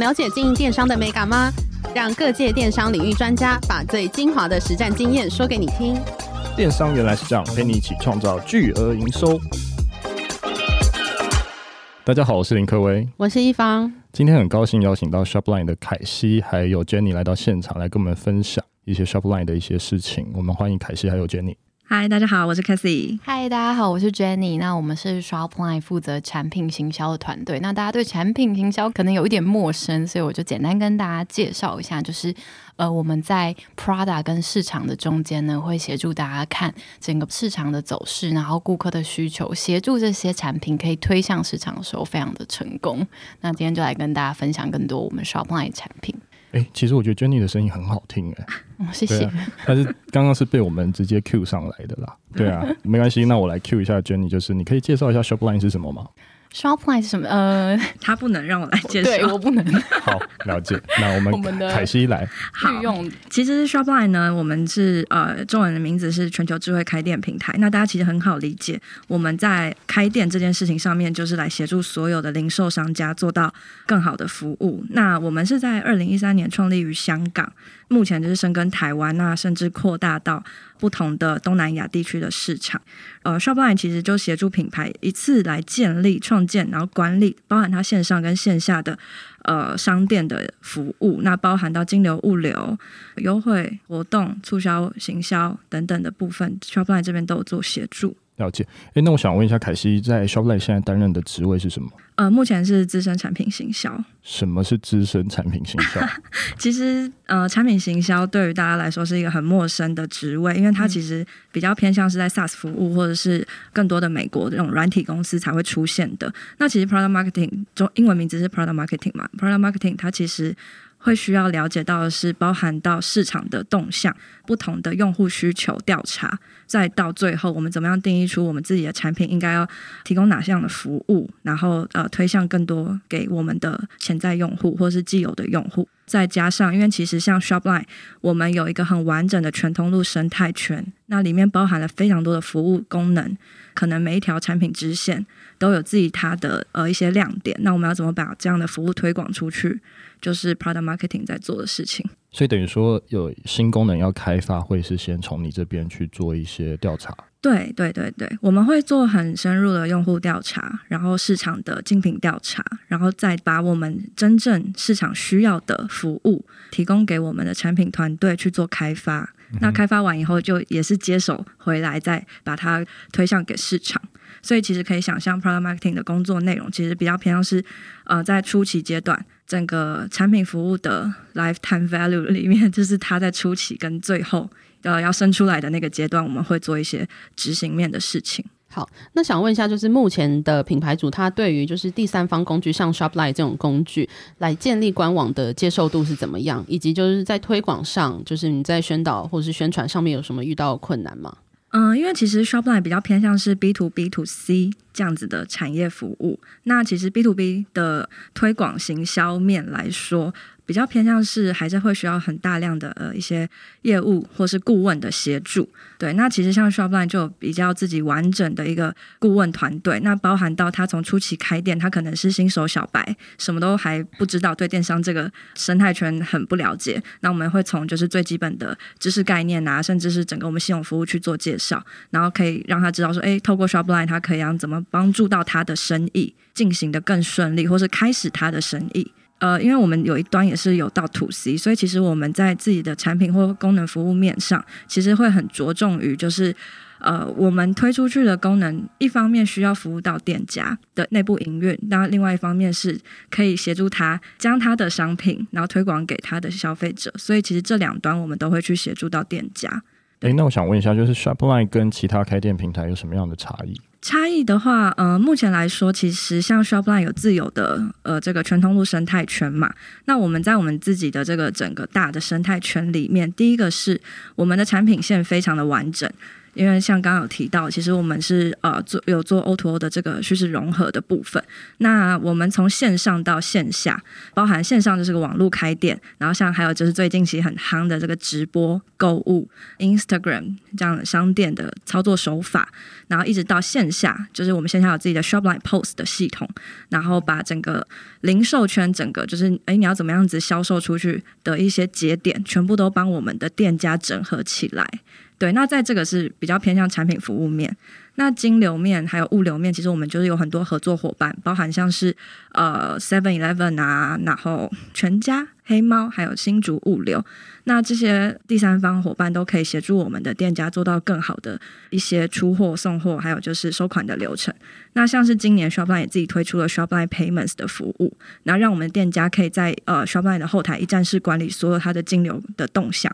了解经营电商的美感吗？让各界电商领域专家把最精华的实战经验说给你听。电商原来是这样，陪你一起创造巨额营收。大家好，我是林科威，我是一方。今天很高兴邀请到 Shopline 的凯西还有 Jenny 来到现场，来跟我们分享一些 Shopline 的一些事情。我们欢迎凯西还有 Jenny。嗨，大家好，我是 Cathy。嗨，大家好，我是 Jenny。那我们是 Shopline 负责产品行销的团队。那大家对产品行销可能有一点陌生，所以我就简单跟大家介绍一下，就是呃，我们在 Prada 跟市场的中间呢，会协助大家看整个市场的走势，然后顾客的需求，协助这些产品可以推向市场的时候，非常的成功。那今天就来跟大家分享更多我们 Shopline 产品。哎，其实我觉得 Jenny 的声音很好听，哎、啊，谢谢。啊、但是刚刚是被我们直接 Q 上来的啦，对啊，没关系，那我来 Q 一下 Jenny，就是你可以介绍一下 Shopline 是什么吗？Shopline 是什么？呃，他不能让我来介绍，对我不能。好，了解。那我们 我们的凯西来。好用。其实 Shopline 呢，我们是呃，中文的名字是全球智慧开店平台。那大家其实很好理解，我们在开店这件事情上面，就是来协助所有的零售商家做到更好的服务。那我们是在二零一三年创立于香港。目前就是深耕台湾，那甚至扩大到不同的东南亚地区的市场。呃，Shopline 其实就协助品牌一次来建立、创建，然后管理，包含它线上跟线下的呃商店的服务，那包含到金流、物流、优惠活动、促销、行销等等的部分，Shopline 这边都有做协助。了解，哎，那我想问一下，凯西在 Shopline 现在担任的职位是什么？呃，目前是资深产品行销。什么是资深产品行销？其实，呃，产品行销对于大家来说是一个很陌生的职位，因为它其实比较偏向是在 SaaS 服务，或者是更多的美国这种软体公司才会出现的。那其实 Product Marketing 中英文名字是 Product Marketing 嘛，Product Marketing 它其实。会需要了解到的是，包含到市场的动向、不同的用户需求调查，再到最后，我们怎么样定义出我们自己的产品应该要提供哪项的服务，然后呃推向更多给我们的潜在用户或是既有的用户。再加上，因为其实像 Shopline，我们有一个很完整的全通路生态圈，那里面包含了非常多的服务功能，可能每一条产品支线都有自己它的呃一些亮点。那我们要怎么把这样的服务推广出去？就是 product marketing 在做的事情，所以等于说有新功能要开发，会是先从你这边去做一些调查。对对对对，我们会做很深入的用户调查，然后市场的竞品调查，然后再把我们真正市场需要的服务提供给我们的产品团队去做开发。嗯、那开发完以后，就也是接手回来，再把它推向给市场。所以其实可以想象，product marketing 的工作内容其实比较偏向是，呃，在初期阶段，整个产品服务的 lifetime value 里面，就是它在初期跟最后，呃，要生出来的那个阶段，我们会做一些执行面的事情。好，那想问一下，就是目前的品牌主，他对于就是第三方工具，像 Shopline 这种工具，来建立官网的接受度是怎么样？以及就是在推广上，就是你在宣导或是宣传上面有什么遇到困难吗？嗯，因为其实 Shopline 比较偏向是 B to B to C 这样子的产业服务，那其实 B to B 的推广行销面来说，比较偏向是还是会需要很大量的呃一些业务或是顾问的协助，对。那其实像 Shopline 就有比较自己完整的一个顾问团队，那包含到他从初期开店，他可能是新手小白，什么都还不知道，对电商这个生态圈很不了解。那我们会从就是最基本的知识概念啊，甚至是整个我们系统服务去做介绍，然后可以让他知道说，哎，透过 Shopline 他可以让怎么帮助到他的生意进行得更顺利，或是开始他的生意。呃，因为我们有一端也是有到 to C，所以其实我们在自己的产品或功能服务面上，其实会很着重于就是，呃，我们推出去的功能，一方面需要服务到店家的内部营运，那另外一方面是可以协助他将他的商品然后推广给他的消费者，所以其实这两端我们都会去协助到店家。诶，那我想问一下，就是 Shopline 跟其他开店平台有什么样的差异？差异的话，呃，目前来说，其实像 Shopline 有自有的呃这个全通路生态圈嘛。那我们在我们自己的这个整个大的生态圈里面，第一个是我们的产品线非常的完整。因为像刚刚有提到，其实我们是呃做有做 O to O 的这个趋势融合的部分。那我们从线上到线下，包含线上就是个网络开店，然后像还有就是最近其实很夯的这个直播购物、Instagram 这样的商店的操作手法，然后一直到线下，就是我们线下有自己的 Shopline Post 的系统，然后把整个零售圈整个就是哎你要怎么样子销售出去的一些节点，全部都帮我们的店家整合起来。对，那在这个是比较偏向产品服务面，那金流面还有物流面，其实我们就是有很多合作伙伴，包含像是呃 Seven Eleven 啊，然后全家、黑猫，还有新竹物流，那这些第三方伙伴都可以协助我们的店家做到更好的一些出货、送货，还有就是收款的流程。那像是今年 Shopline 也自己推出了 Shopline Payments 的服务，那让我们店家可以在呃 Shopline 的后台一站式管理所有它的金流的动向。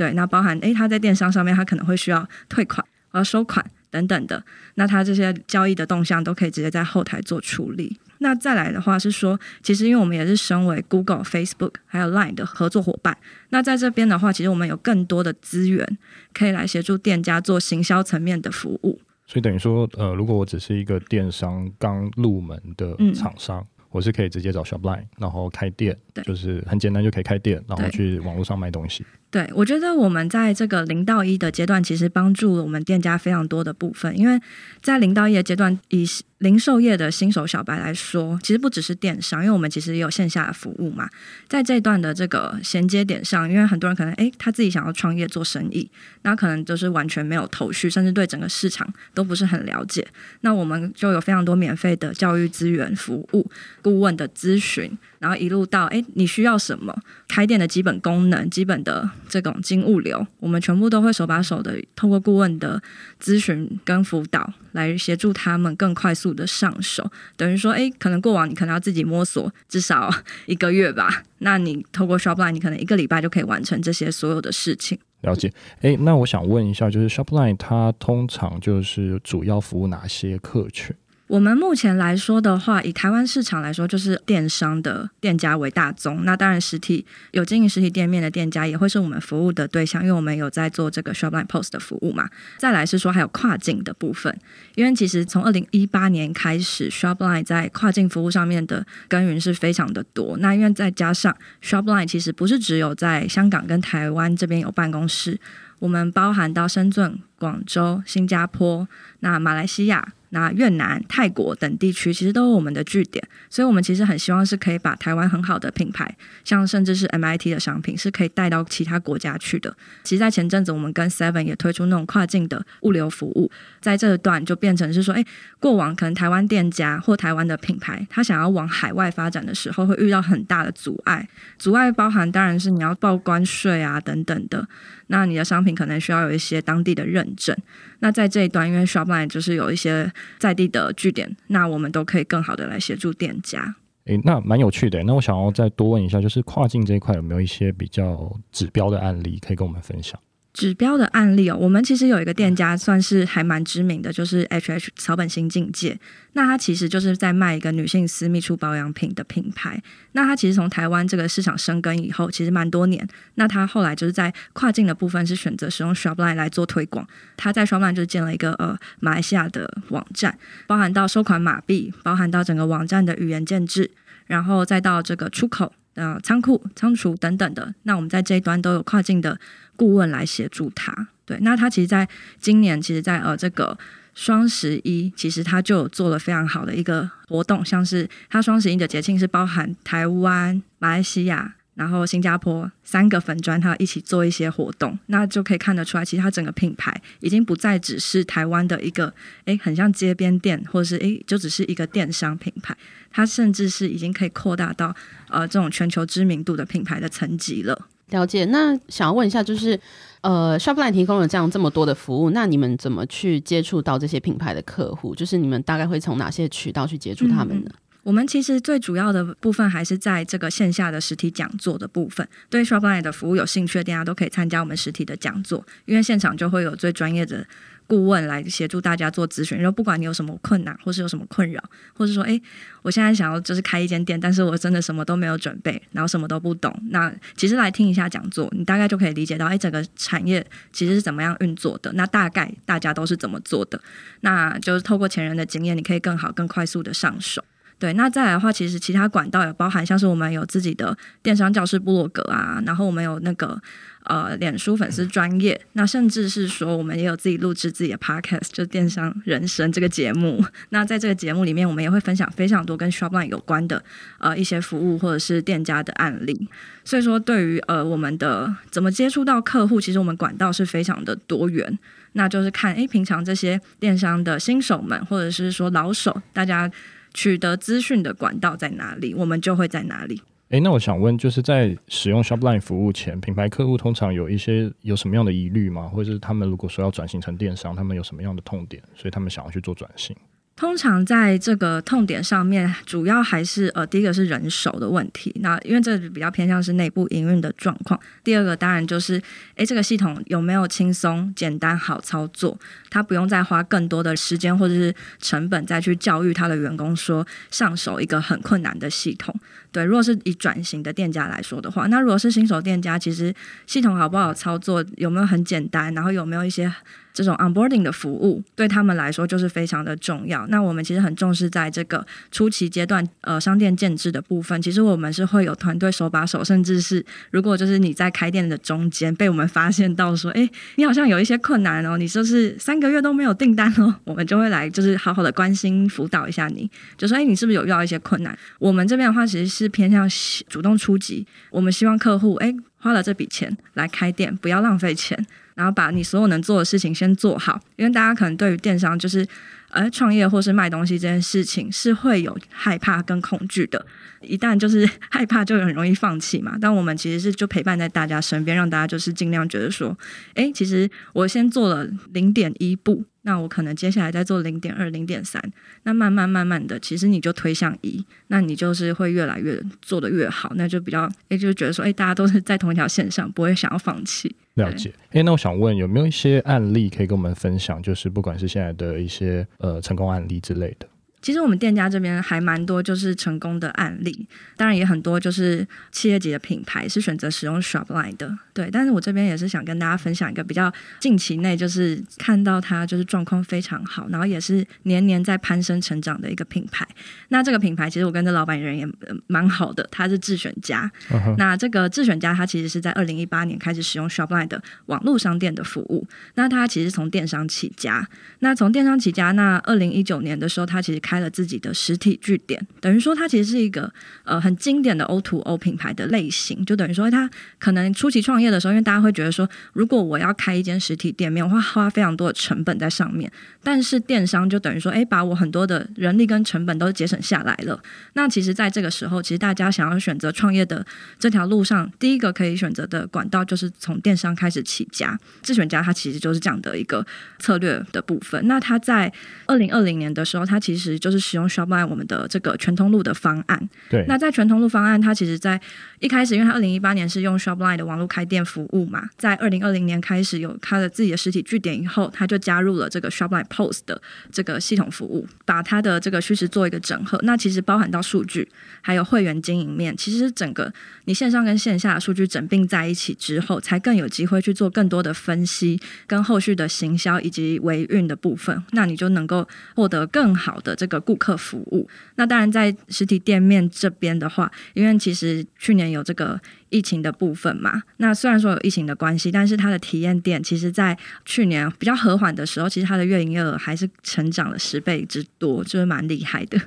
对，那包含诶，他在电商上面，他可能会需要退款、呃收款等等的，那他这些交易的动向都可以直接在后台做处理。那再来的话是说，其实因为我们也是身为 Google、Facebook 还有 Line 的合作伙伴，那在这边的话，其实我们有更多的资源可以来协助店家做行销层面的服务。所以等于说，呃，如果我只是一个电商刚入门的厂商。嗯我是可以直接找 Shopline，然后开店，对，就是很简单就可以开店，然后去网络上卖东西。对，我觉得我们在这个零到一的阶段，其实帮助了我们店家非常多的部分，因为在零到一的阶段，以零售业的新手小白来说，其实不只是电商，因为我们其实也有线下的服务嘛。在这一段的这个衔接点上，因为很多人可能诶他自己想要创业做生意，那可能就是完全没有头绪，甚至对整个市场都不是很了解。那我们就有非常多免费的教育资源服务、顾问的咨询。然后一路到，哎，你需要什么？开店的基本功能、基本的这种金物流，我们全部都会手把手的，透过顾问的咨询跟辅导，来协助他们更快速的上手。等于说，哎，可能过往你可能要自己摸索至少一个月吧，那你透过 Shopline，你可能一个礼拜就可以完成这些所有的事情。了解。哎，那我想问一下，就是 Shopline 它通常就是主要服务哪些客群？我们目前来说的话，以台湾市场来说，就是电商的店家为大宗。那当然，实体有经营实体店面的店家也会是我们服务的对象，因为我们有在做这个 Shopline POS 的服务嘛。再来是说，还有跨境的部分，因为其实从二零一八年开始，Shopline 在跨境服务上面的耕耘是非常的多。那因为再加上 Shopline 其实不是只有在香港跟台湾这边有办公室，我们包含到深圳、广州、新加坡、那马来西亚。那越南、泰国等地区其实都有我们的据点，所以我们其实很希望是可以把台湾很好的品牌，像甚至是 MIT 的商品，是可以带到其他国家去的。其实，在前阵子，我们跟 Seven 也推出那种跨境的物流服务，在这段就变成是说，诶，过往可能台湾店家或台湾的品牌，他想要往海外发展的时候，会遇到很大的阻碍。阻碍包含当然是你要报关税啊等等的，那你的商品可能需要有一些当地的认证。那在这一端，因为 Shopline 就是有一些在地的据点，那我们都可以更好的来协助店家。诶，那蛮有趣的。那我想要再多问一下，就是跨境这一块有没有一些比较指标的案例可以跟我们分享？指标的案例哦，我们其实有一个店家算是还蛮知名的，就是 H H 草本新境界。那它其实就是在卖一个女性私密处保养品的品牌。那它其实从台湾这个市场生根以后，其实蛮多年。那它后来就是在跨境的部分是选择使用 Shopline 来做推广。它在 Shopline 就建了一个呃马来西亚的网站，包含到收款码币，包含到整个网站的语言建制，然后再到这个出口呃仓库仓储等等的。那我们在这一端都有跨境的。顾问来协助他，对，那他其实在今年，其实在呃这个双十一，其实他就做了非常好的一个活动，像是他双十一的节庆是包含台湾、马来西亚，然后新加坡三个粉砖，他一起做一些活动，那就可以看得出来，其实他整个品牌已经不再只是台湾的一个，诶，很像街边店，或者是诶，就只是一个电商品牌，它甚至是已经可以扩大到呃这种全球知名度的品牌的层级了。了解，那想要问一下，就是呃，Shopline 提供了这样这么多的服务，那你们怎么去接触到这些品牌的客户？就是你们大概会从哪些渠道去接触他们呢？我们其实最主要的部分还是在这个线下的实体讲座的部分。对 Shopline 的服务有兴趣的大家都可以参加我们实体的讲座，因为现场就会有最专业的顾问来协助大家做咨询，然后不管你有什么困难，或是有什么困扰，或是说，哎，我现在想要就是开一间店，但是我真的什么都没有准备，然后什么都不懂。那其实来听一下讲座，你大概就可以理解到，哎，整个产业其实是怎么样运作的。那大概大家都是怎么做的？那就是透过前人的经验，你可以更好、更快速的上手。对，那再来的话，其实其他管道也包含，像是我们有自己的电商教室部落格啊，然后我们有那个呃脸书粉丝专业，那甚至是说我们也有自己录制自己的 podcast，就电商人生这个节目。那在这个节目里面，我们也会分享非常多跟 Shopline 有关的呃一些服务或者是店家的案例。所以说，对于呃我们的怎么接触到客户，其实我们管道是非常的多元。那就是看，诶，平常这些电商的新手们，或者是说老手，大家。取得资讯的管道在哪里，我们就会在哪里。哎，那我想问，就是在使用 Shopline 服务前，品牌客户通常有一些有什么样的疑虑吗？或者是他们如果说要转型成电商，他们有什么样的痛点，所以他们想要去做转型？通常在这个痛点上面，主要还是呃，第一个是人手的问题。那因为这比较偏向是内部营运的状况。第二个当然就是，诶，这个系统有没有轻松、简单、好操作？他不用再花更多的时间或者是成本再去教育他的员工说上手一个很困难的系统。对，如果是以转型的店家来说的话，那如果是新手店家，其实系统好不好操作，有没有很简单，然后有没有一些。这种 onboarding 的服务对他们来说就是非常的重要。那我们其实很重视在这个初期阶段，呃，商店建制的部分，其实我们是会有团队手把手，甚至是如果就是你在开店的中间被我们发现到说，哎，你好像有一些困难哦，你就是三个月都没有订单哦，我们就会来就是好好的关心辅导一下你，就说，哎，你是不是有遇到一些困难？我们这边的话其实是偏向主动出击，我们希望客户，哎，花了这笔钱来开店，不要浪费钱。然后把你所有能做的事情先做好，因为大家可能对于电商就是，呃，创业或是卖东西这件事情是会有害怕跟恐惧的。一旦就是 害怕，就很容易放弃嘛。但我们其实是就陪伴在大家身边，让大家就是尽量觉得说，哎，其实我先做了零点一步，那我可能接下来再做零点二、零点三，那慢慢慢慢的，其实你就推向一，那你就是会越来越做的越好，那就比较，哎，就觉得说，哎，大家都是在同一条线上，不会想要放弃。了解。哎，那我想问，有没有一些案例可以跟我们分享？就是不管是现在的一些呃成功案例之类的。其实我们店家这边还蛮多，就是成功的案例，当然也很多就是企业级的品牌是选择使用 Shopline 的，对。但是我这边也是想跟大家分享一个比较近期内就是看到它就是状况非常好，然后也是年年在攀升成长的一个品牌。那这个品牌其实我跟这老板人也蛮好的，他是智选家。Uh huh. 那这个智选家他其实是在二零一八年开始使用 Shopline 的网络商店的服务，那他其实从电商起家，那从电商起家，那二零一九年的时候他其实。开了自己的实体据点，等于说它其实是一个呃很经典的 O to O 品牌的类型，就等于说它可能初期创业的时候，因为大家会觉得说，如果我要开一间实体店面，我会花非常多的成本在上面，但是电商就等于说，哎，把我很多的人力跟成本都节省下来了。那其实，在这个时候，其实大家想要选择创业的这条路上，第一个可以选择的管道就是从电商开始起家。智选家它其实就是这样的一个策略的部分。那它在二零二零年的时候，它其实就是使用 Shopline 我们的这个全通路的方案。对。那在全通路方案，它其实，在一开始，因为它二零一八年是用 Shopline 的网络开店服务嘛，在二零二零年开始有它的自己的实体据点以后，它就加入了这个 Shopline POS 的这个系统服务，把它的这个虚实做一个整合。那其实包含到数据，还有会员经营面，其实整个你线上跟线下的数据整并在一起之后，才更有机会去做更多的分析，跟后续的行销以及维运的部分，那你就能够获得更好的这个。个顾客服务，那当然在实体店面这边的话，因为其实去年有这个疫情的部分嘛，那虽然说有疫情的关系，但是它的体验店其实，在去年比较和缓的时候，其实它的月营业额还是成长了十倍之多，就是蛮厉害的。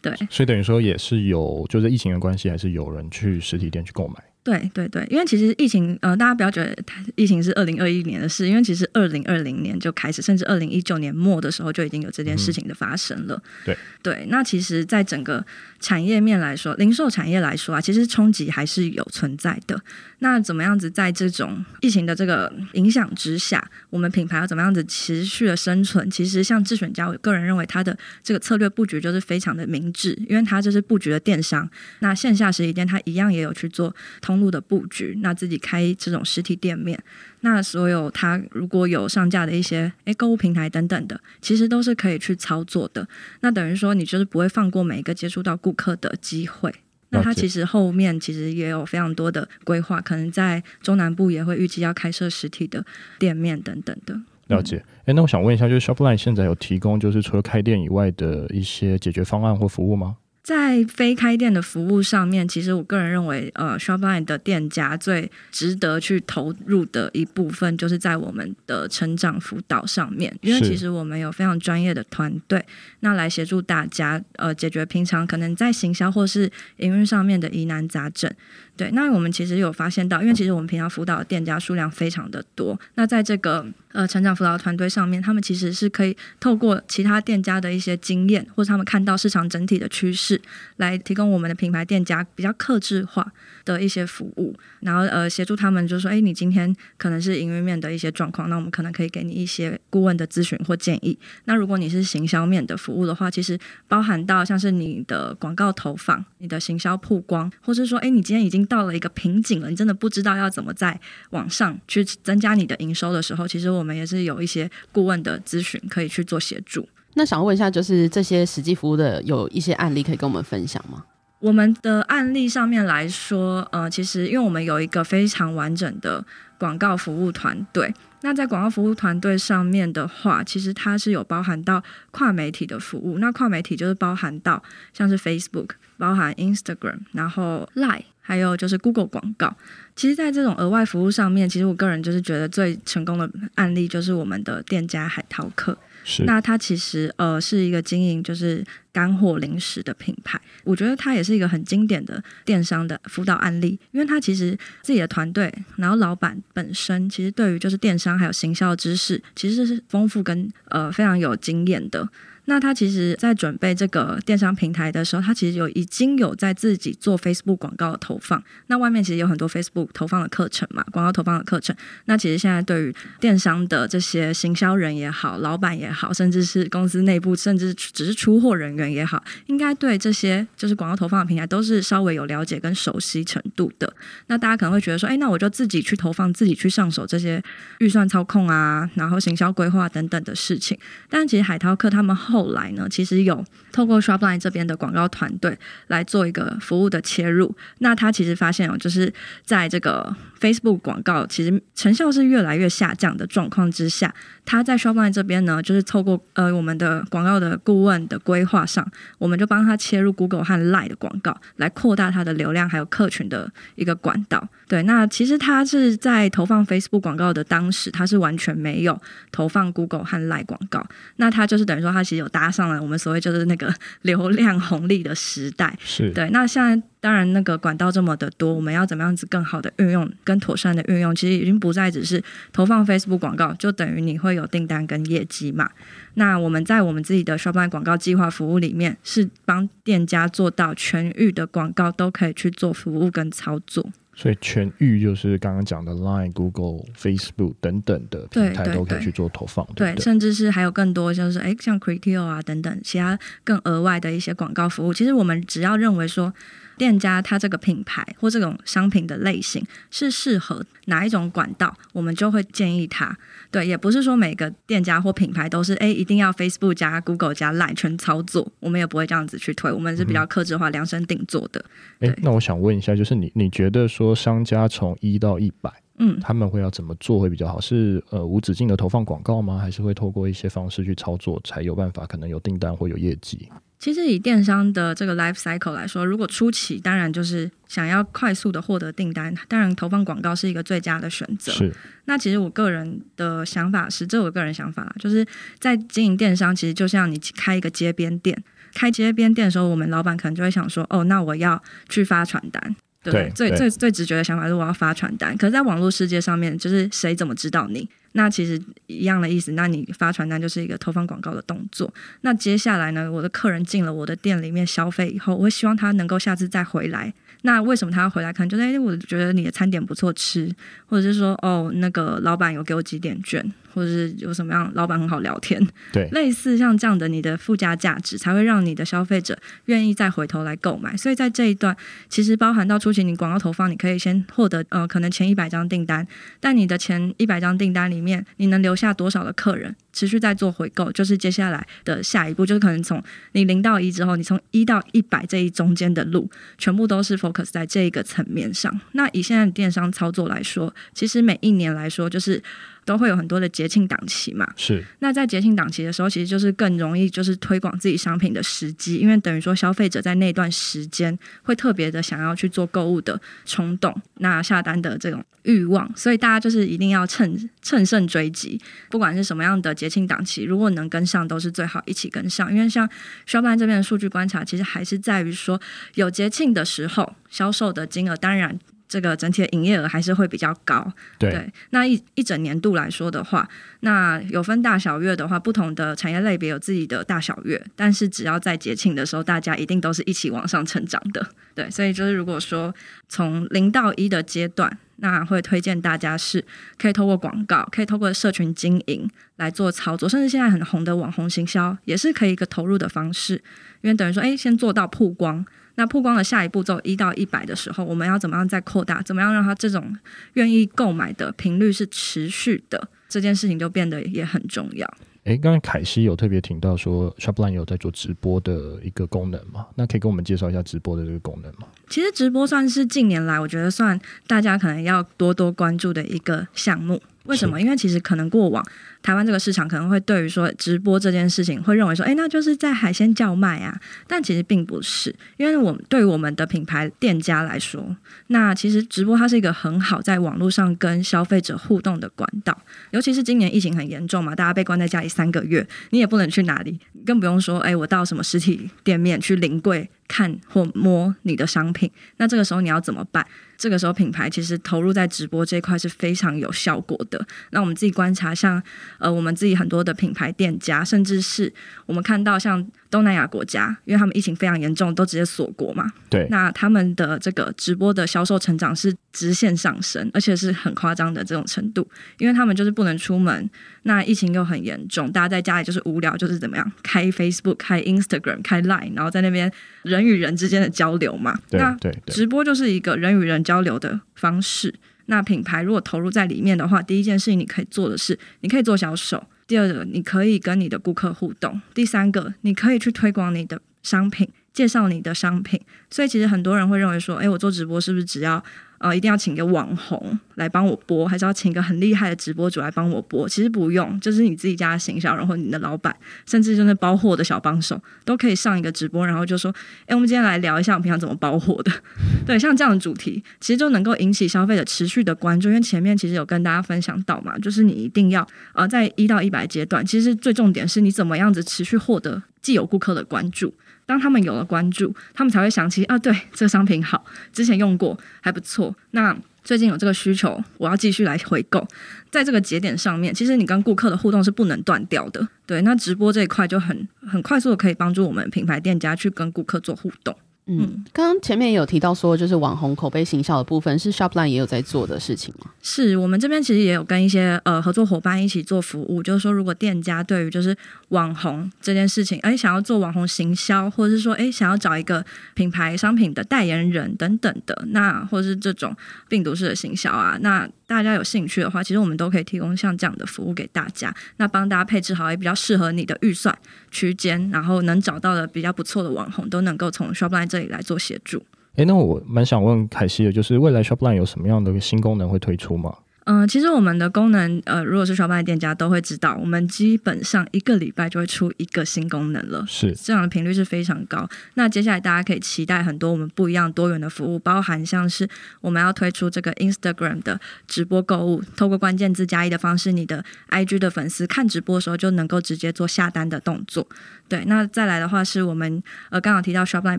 对，所以等于说也是有，就是疫情的关系，还是有人去实体店去购买。对对对，因为其实疫情，呃，大家不要觉得疫情是二零二一年的事，因为其实二零二零年就开始，甚至二零一九年末的时候就已经有这件事情的发生了。嗯、对对，那其实，在整个产业面来说，零售产业来说啊，其实冲击还是有存在的。那怎么样子在这种疫情的这个影响之下，我们品牌要怎么样子持续的生存？其实像智选家，我个人认为他的这个策略布局就是非常的明智，因为他就是布局了电商，那线下实体店他一样也有去做。通路的布局，那自己开这种实体店面，那所有他如果有上架的一些诶购物平台等等的，其实都是可以去操作的。那等于说你就是不会放过每一个接触到顾客的机会。那他其实后面其实也有非常多的规划，可能在中南部也会预计要开设实体的店面等等的。了解。哎，那我想问一下，就是 Shopline 现在有提供就是除了开店以外的一些解决方案或服务吗？在非开店的服务上面，其实我个人认为，呃，Shopline 的店家最值得去投入的一部分，就是在我们的成长辅导上面，因为其实我们有非常专业的团队，那来协助大家，呃，解决平常可能在行销或是营运上面的疑难杂症。对，那我们其实有发现到，因为其实我们平常辅导的店家数量非常的多，那在这个呃成长辅导团队上面，他们其实是可以透过其他店家的一些经验，或者他们看到市场整体的趋势，来提供我们的品牌店家比较克制化的一些服务，然后呃协助他们，就是说，哎，你今天可能是营运面的一些状况，那我们可能可以给你一些顾问的咨询或建议。那如果你是行销面的服务的话，其实包含到像是你的广告投放、你的行销曝光，或是说，哎，你今天已经到了一个瓶颈了，你真的不知道要怎么在网上去增加你的营收的时候，其实我们也是有一些顾问的咨询可以去做协助。那想问一下，就是这些实际服务的有一些案例可以跟我们分享吗？我们的案例上面来说，呃，其实因为我们有一个非常完整的广告服务团队，那在广告服务团队上面的话，其实它是有包含到跨媒体的服务。那跨媒体就是包含到像是 Facebook、包含 Instagram，然后 Line，还有就是 Google 广告。其实，在这种额外服务上面，其实我个人就是觉得最成功的案例就是我们的店家海淘客。是那它其实呃是一个经营就是干货零食的品牌，我觉得它也是一个很经典的电商的辅导案例，因为它其实自己的团队，然后老板本身其实对于就是电商还有行销知识，其实是丰富跟呃非常有经验的。那他其实，在准备这个电商平台的时候，他其实有已经有在自己做 Facebook 广告的投放。那外面其实有很多 Facebook 投放的课程嘛，广告投放的课程。那其实现在对于电商的这些行销人也好，老板也好，甚至是公司内部，甚至只是出货人员也好，应该对这些就是广告投放的平台都是稍微有了解跟熟悉程度的。那大家可能会觉得说，哎，那我就自己去投放，自己去上手这些预算操控啊，然后行销规划等等的事情。但其实海淘客他们后后来呢，其实有透过 Shopline 这边的广告团队来做一个服务的切入。那他其实发现哦，就是在这个 Facebook 广告其实成效是越来越下降的状况之下，他在 Shopline 这边呢，就是透过呃我们的广告的顾问的规划上，我们就帮他切入 Google 和 Line 的广告，来扩大他的流量还有客群的一个管道。对，那其实他是在投放 Facebook 广告的当时，他是完全没有投放 Google 和 Line 广告。那他就是等于说，他其实有搭上了我们所谓就是那个 流量红利的时代。是对。那现在当然那个管道这么的多，我们要怎么样子更好的运用、跟妥善的运用，其实已经不再只是投放 Facebook 广告，就等于你会有订单跟业绩嘛。那我们在我们自己的 Shopline 广告计划服务里面，是帮店家做到全域的广告都可以去做服务跟操作。所以全域就是刚刚讲的 Line、Google、Facebook 等等的平台都可以去做投放，对，对，对，对，甚至是还有更多，就是哎，像 Criteo 啊等等其他更额外的一些广告服务。其实我们只要认为说。店家他这个品牌或这种商品的类型是适合哪一种管道，我们就会建议他。对，也不是说每个店家或品牌都是哎，一定要 Facebook 加 Google 加 Line 全操作，我们也不会这样子去推。我们是比较克制化、量身定做的。哎、嗯，那我想问一下，就是你你觉得说商家从一到一百，嗯，他们会要怎么做会比较好？是呃无止境的投放广告吗？还是会透过一些方式去操作，才有办法可能有订单或有业绩？其实以电商的这个 life cycle 来说，如果初期当然就是想要快速的获得订单，当然投放广告是一个最佳的选择。是。那其实我个人的想法是，这我个人想法啦，就是在经营电商，其实就像你开一个街边店，开街边店的时候，我们老板可能就会想说，哦，那我要去发传单。对，对，最最最直觉的想法是我要发传单，可是，在网络世界上面，就是谁怎么知道你？那其实一样的意思，那你发传单就是一个投放广告的动作。那接下来呢，我的客人进了我的店里面消费以后，我会希望他能够下次再回来。那为什么他要回来？可能就是哎，我觉得你的餐点不错吃，或者是说哦，那个老板有给我几点券，或者是有什么样老板很好聊天，对，类似像这样的你的附加价值，才会让你的消费者愿意再回头来购买。所以在这一段，其实包含到初期你广告投放，你可以先获得呃可能前一百张订单，但你的前一百张订单里面，你能留下多少的客人持续在做回购，就是接下来的下一步，就是可能从你零到一之后，你从一到一百这一中间的路，全部都是 focus 在这一个层面上。那以现在电商操作来说，其实每一年来说，就是。都会有很多的节庆档期嘛，是。那在节庆档期的时候，其实就是更容易就是推广自己商品的时机，因为等于说消费者在那段时间会特别的想要去做购物的冲动，那下单的这种欲望，所以大家就是一定要趁趁胜追击，不管是什么样的节庆档期，如果能跟上，都是最好一起跟上。因为像 Shopline 这边的数据观察，其实还是在于说有节庆的时候，销售的金额当然。这个整体的营业额还是会比较高，对。对，那一一整年度来说的话，那有分大小月的话，不同的产业类别有自己的大小月，但是只要在节庆的时候，大家一定都是一起往上成长的。对，所以就是如果说从零到一的阶段，那会推荐大家是可以透过广告，可以透过社群经营来做操作，甚至现在很红的网红行销也是可以一个投入的方式，因为等于说，哎，先做到曝光。那曝光的下一步骤一到一百的时候，我们要怎么样再扩大？怎么样让他这种愿意购买的频率是持续的？这件事情就变得也很重要。诶，刚才凯西有特别提到说，Shopline 有在做直播的一个功能嘛？那可以跟我们介绍一下直播的这个功能吗？其实直播算是近年来我觉得算大家可能要多多关注的一个项目。为什么？因为其实可能过往台湾这个市场可能会对于说直播这件事情会认为说，哎，那就是在海鲜叫卖啊。但其实并不是，因为我们对于我们的品牌店家来说，那其实直播它是一个很好在网络上跟消费者互动的管道。尤其是今年疫情很严重嘛，大家被关在家里三个月，你也不能去哪里，更不用说，哎，我到什么实体店面去临柜看或摸你的商品。那这个时候你要怎么办？这个时候，品牌其实投入在直播这一块是非常有效果的。那我们自己观察，像呃，我们自己很多的品牌店家，甚至是我们看到像。东南亚国家，因为他们疫情非常严重，都直接锁国嘛。对。那他们的这个直播的销售成长是直线上升，而且是很夸张的这种程度。因为他们就是不能出门，那疫情又很严重，大家在家里就是无聊，就是怎么样开 Facebook、开 Instagram、开 Line，然后在那边人与人之间的交流嘛。对。那对。直播就是一个人与人交流的方式。那品牌如果投入在里面的话，第一件事情你可以做的是，你可以做销售。第二个，你可以跟你的顾客互动；第三个，你可以去推广你的商品，介绍你的商品。所以，其实很多人会认为说，诶，我做直播是不是只要？呃，一定要请个网红来帮我播，还是要请一个很厉害的直播主来帮我播？其实不用，就是你自己家的行销，然后你的老板，甚至就是包货的小帮手，都可以上一个直播，然后就说：“哎，我们今天来聊一下我平常怎么包货的。”对，像这样的主题，其实就能够引起消费者持续的关注。因为前面其实有跟大家分享到嘛，就是你一定要呃，在一到一百阶段，其实最重点是你怎么样子持续获得既有顾客的关注。当他们有了关注，他们才会想起啊，对，这个商品好，之前用过还不错。那最近有这个需求，我要继续来回购。在这个节点上面，其实你跟顾客的互动是不能断掉的。对，那直播这一块就很很快速的可以帮助我们品牌店家去跟顾客做互动。嗯，刚刚前面也有提到说，就是网红口碑行销的部分是 Shopline 也有在做的事情吗？是我们这边其实也有跟一些呃合作伙伴一起做服务，就是说如果店家对于就是网红这件事情，哎，想要做网红行销，或者是说哎想要找一个品牌商品的代言人等等的，那或者是这种病毒式的行销啊，那大家有兴趣的话，其实我们都可以提供像这样的服务给大家，那帮大家配置好也比较适合你的预算区间，然后能找到的比较不错的网红，都能够从 Shopline 这里来做协助。诶，那我蛮想问凯西的，就是未来 Shopline 有什么样的新功能会推出吗？嗯，其实我们的功能，呃，如果是 Shopline 店家都会知道，我们基本上一个礼拜就会出一个新功能了，是这样的频率是非常高。那接下来大家可以期待很多我们不一样多元的服务，包含像是我们要推出这个 Instagram 的直播购物，透过关键字加一的方式，你的 IG 的粉丝看直播的时候就能够直接做下单的动作。对，那再来的话是我们呃刚好提到 Shopline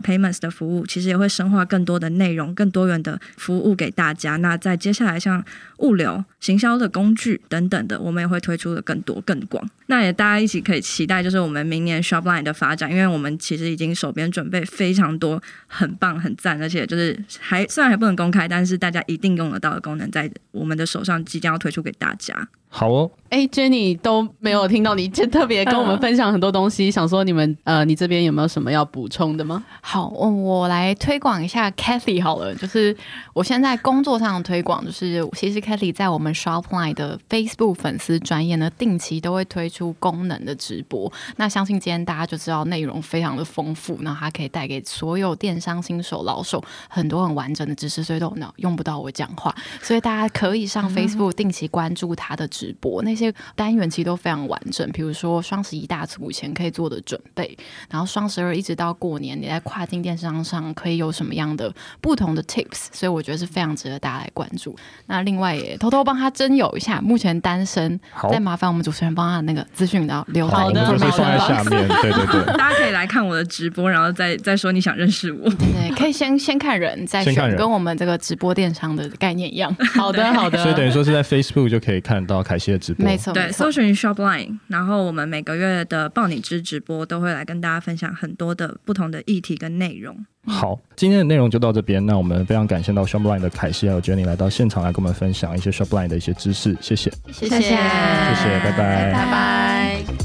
Payments 的服务，其实也会深化更多的内容、更多元的服务给大家。那在接下来像物流、行销的工具等等的，我们也会推出的更多更广。那也大家一起可以期待，就是我们明年 Shopline 的发展，因为我们其实已经手边准备非常多很棒、很赞，而且就是还虽然还不能公开，但是大家一定用得到的功能，在我们的手上即将要推出给大家。好哦，哎，Jenny 都没有听到你就特别跟我们分享很多东西，想说你们呃，你这边有没有什么要补充的吗？好，我我来推广一下 Kathy 好了，就是我现在工作上的推广，就是其实 Kathy 在我们 Shopline 的 Facebook 粉丝专业呢，定期都会推出功能的直播。那相信今天大家就知道内容非常的丰富，那它可以带给所有电商新手老手很多很完整的知识，所以都用不到我讲话，所以大家可以上 Facebook 定期关注它的直播，那些单元其实都非常完整。比如说双十一大促前可以做的准备，然后双十二一直到过年，你在跨境电商上可以有什么样的不同的 tips？所以我觉得是非常值得大家来关注。那另外也偷偷帮他征友一下，目前单身，再麻烦我们主持人帮他那个资讯，然后留好的，我们就放在下面。对对对，大家可以来看我的直播，然后再再说你想认识我。对，可以先先看人，再选，跟我们这个直播电商的概念一样。好的，好的。所以等于说是在 Facebook 就可以看到。凯西的直播，没错，对，搜寻 Shopline，然后我们每个月的报你知直播都会来跟大家分享很多的不同的议题跟内容。好，今天的内容就到这边，那我们非常感谢到 Shopline 的凯西还有 Jenny 来到现场来跟我们分享一些 Shopline 的一些知识，谢谢，谢谢，谢谢，谢谢，拜拜，拜拜。